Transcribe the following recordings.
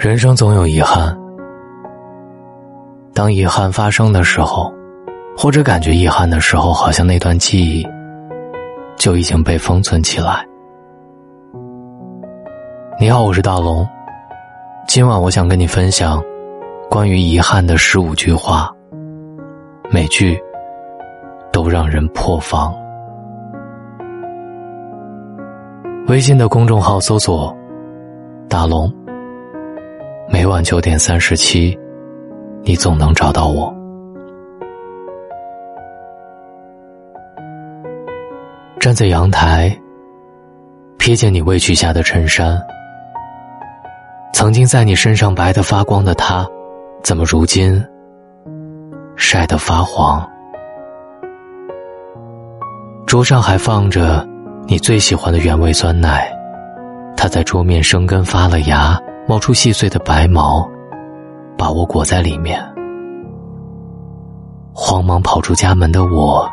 人生总有遗憾，当遗憾发生的时候，或者感觉遗憾的时候，好像那段记忆就已经被封存起来。你好，我是大龙，今晚我想跟你分享关于遗憾的十五句话，每句都让人破防。微信的公众号搜索“大龙”。每晚九点三十七，你总能找到我。站在阳台，瞥见你未取下的衬衫，曾经在你身上白得发光的它，怎么如今晒得发黄？桌上还放着你最喜欢的原味酸奶，它在桌面生根发了芽。冒出细碎的白毛，把我裹在里面。慌忙跑出家门的我，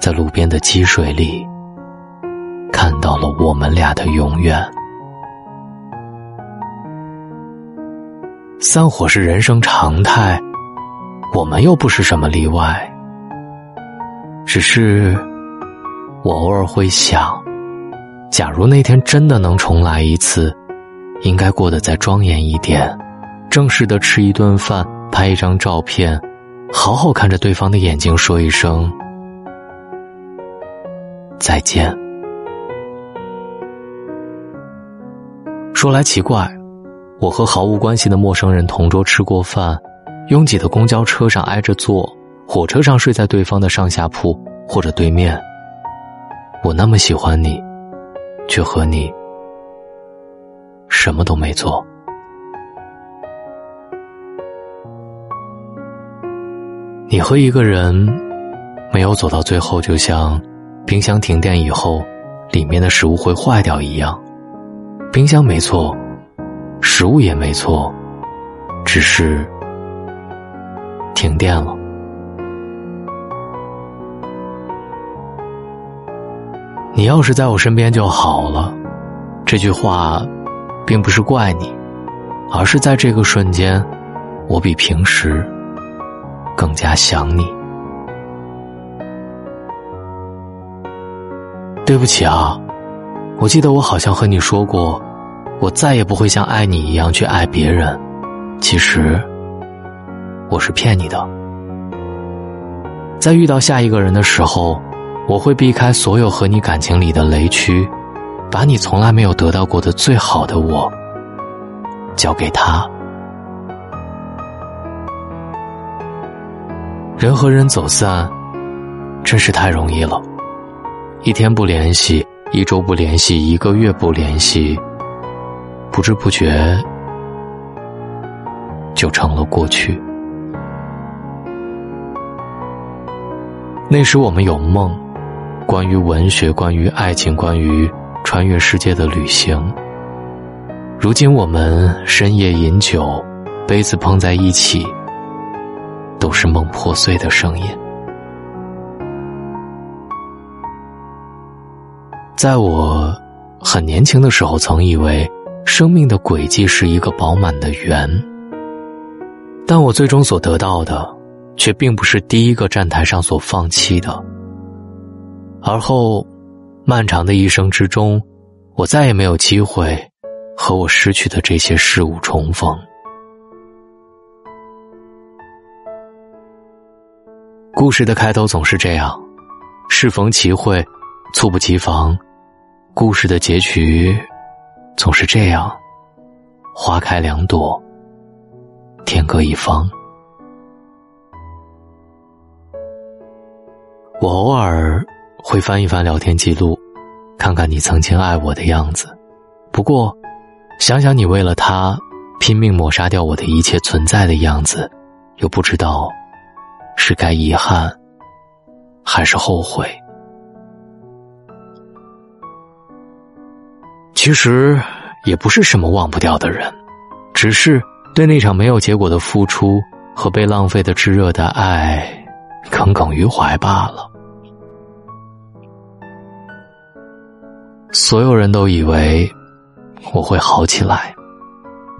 在路边的积水里，看到了我们俩的永远。散伙是人生常态，我们又不是什么例外。只是，我偶尔会想，假如那天真的能重来一次。应该过得再庄严一点，正式的吃一顿饭，拍一张照片，好好看着对方的眼睛，说一声再见。说来奇怪，我和毫无关系的陌生人同桌吃过饭，拥挤的公交车上挨着坐，火车上睡在对方的上下铺或者对面。我那么喜欢你，却和你。什么都没做。你和一个人没有走到最后，就像冰箱停电以后，里面的食物会坏掉一样。冰箱没错，食物也没错，只是停电了。你要是在我身边就好了。这句话。并不是怪你，而是在这个瞬间，我比平时更加想你。对不起啊，我记得我好像和你说过，我再也不会像爱你一样去爱别人。其实，我是骗你的。在遇到下一个人的时候，我会避开所有和你感情里的雷区。把你从来没有得到过的最好的我交给他。人和人走散，真是太容易了。一天不联系，一周不联系，一个月不联系，不知不觉就成了过去。那时我们有梦，关于文学，关于爱情，关于……穿越世界的旅行。如今我们深夜饮酒，杯子碰在一起，都是梦破碎的声音。在我很年轻的时候，曾以为生命的轨迹是一个饱满的圆，但我最终所得到的，却并不是第一个站台上所放弃的，而后。漫长的一生之中，我再也没有机会和我失去的这些事物重逢。故事的开头总是这样，适逢其会，猝不及防；故事的结局总是这样，花开两朵，天各一方。我偶尔。会翻一翻聊天记录，看看你曾经爱我的样子。不过，想想你为了他拼命抹杀掉我的一切存在的样子，又不知道是该遗憾还是后悔。其实也不是什么忘不掉的人，只是对那场没有结果的付出和被浪费的炙热的爱耿耿于怀罢了。所有人都以为我会好起来，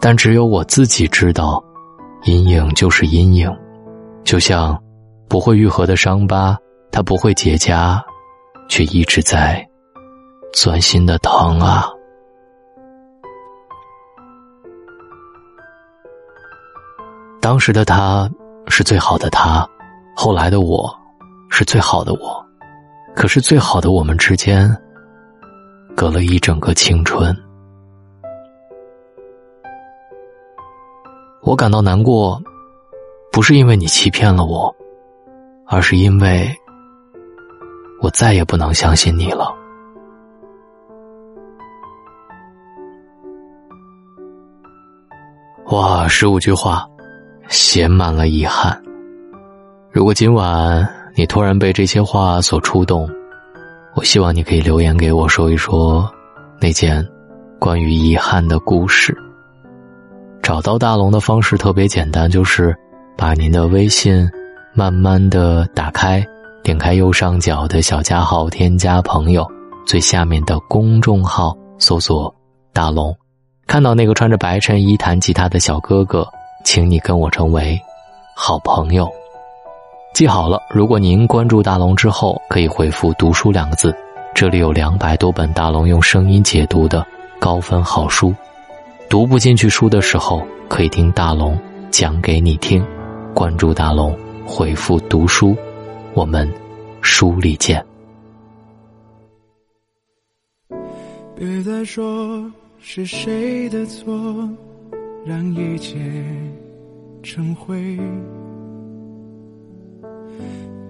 但只有我自己知道，阴影就是阴影，就像不会愈合的伤疤，它不会结痂，却一直在钻心的疼啊。当时的他是最好的他，后来的我是最好的我，可是最好的我们之间隔了一整个青春。我感到难过，不是因为你欺骗了我，而是因为我再也不能相信你了。哇，十五句话。写满了遗憾。如果今晚你突然被这些话所触动，我希望你可以留言给我说一说那件关于遗憾的故事。找到大龙的方式特别简单，就是把您的微信慢慢的打开，点开右上角的小加号，添加朋友，最下面的公众号搜索“大龙”，看到那个穿着白衬衣弹吉他的小哥哥。请你跟我成为好朋友，记好了。如果您关注大龙之后，可以回复“读书”两个字，这里有两百多本大龙用声音解读的高分好书。读不进去书的时候，可以听大龙讲给你听。关注大龙，回复“读书”，我们书里见。别再说是谁的错。让一切成灰，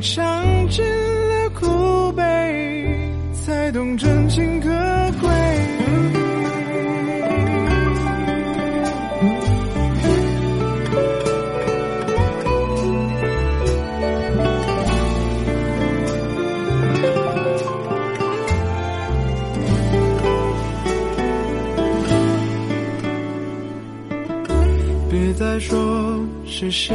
尝尽了苦悲，才懂真情可贵？别再说是谁，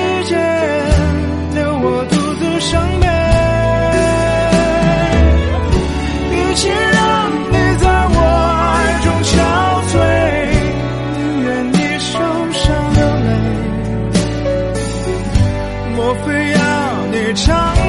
我非要你唱